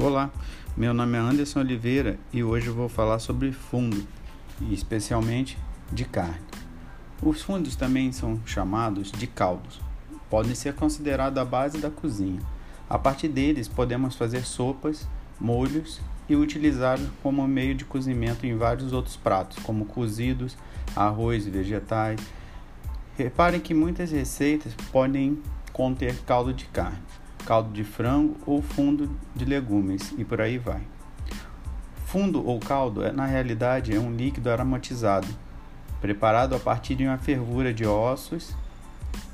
Olá, meu nome é Anderson Oliveira e hoje vou falar sobre fundo, e especialmente de carne. Os fundos também são chamados de caldos. Podem ser considerados a base da cozinha. A partir deles podemos fazer sopas, molhos e utilizar como meio de cozimento em vários outros pratos, como cozidos, arroz e vegetais. Reparem que muitas receitas podem conter caldo de carne, caldo de frango ou fundo de legumes e por aí vai. Fundo ou caldo, é, na realidade, é um líquido aromatizado, preparado a partir de uma fervura de ossos,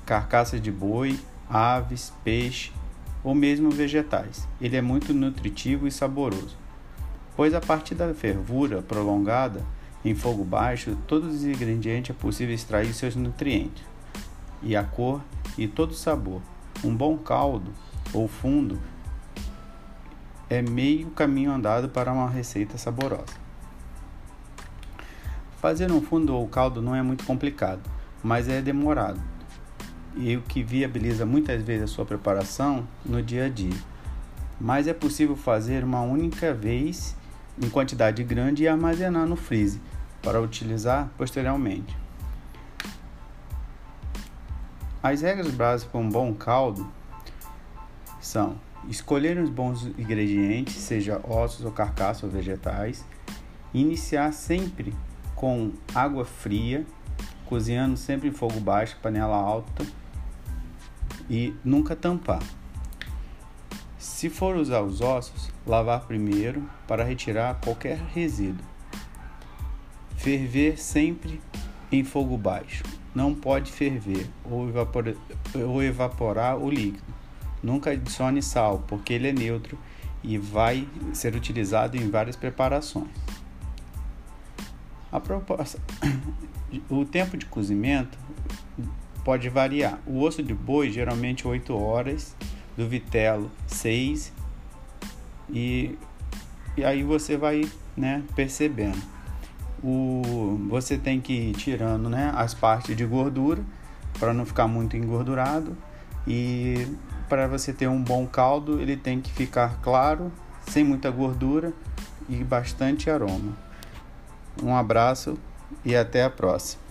carcaças de boi, aves, peixe ou mesmo vegetais. Ele é muito nutritivo e saboroso pois a partir da fervura prolongada em fogo baixo, todos os ingredientes é possível extrair seus nutrientes, e a cor e todo o sabor. Um bom caldo ou fundo é meio caminho andado para uma receita saborosa. Fazer um fundo ou caldo não é muito complicado, mas é demorado e o que viabiliza muitas vezes a sua preparação no dia a dia. Mas é possível fazer uma única vez em quantidade grande e armazenar no freezer para utilizar posteriormente. As regras básicas para um bom caldo são escolher os bons ingredientes, seja ossos ou carcaças ou vegetais, iniciar sempre com água fria, cozinhando sempre em fogo baixo, panela alta e nunca tampar. Se for usar os ossos, lavar primeiro para retirar qualquer resíduo. Ferver sempre em fogo baixo. Não pode ferver ou evaporar o líquido. Nunca adicione sal, porque ele é neutro e vai ser utilizado em várias preparações. A proposta, o tempo de cozimento pode variar. O osso de boi geralmente 8 horas do vitelo 6 e, e aí você vai né, percebendo. O, você tem que ir tirando né, as partes de gordura para não ficar muito engordurado e para você ter um bom caldo ele tem que ficar claro, sem muita gordura e bastante aroma. Um abraço e até a próxima.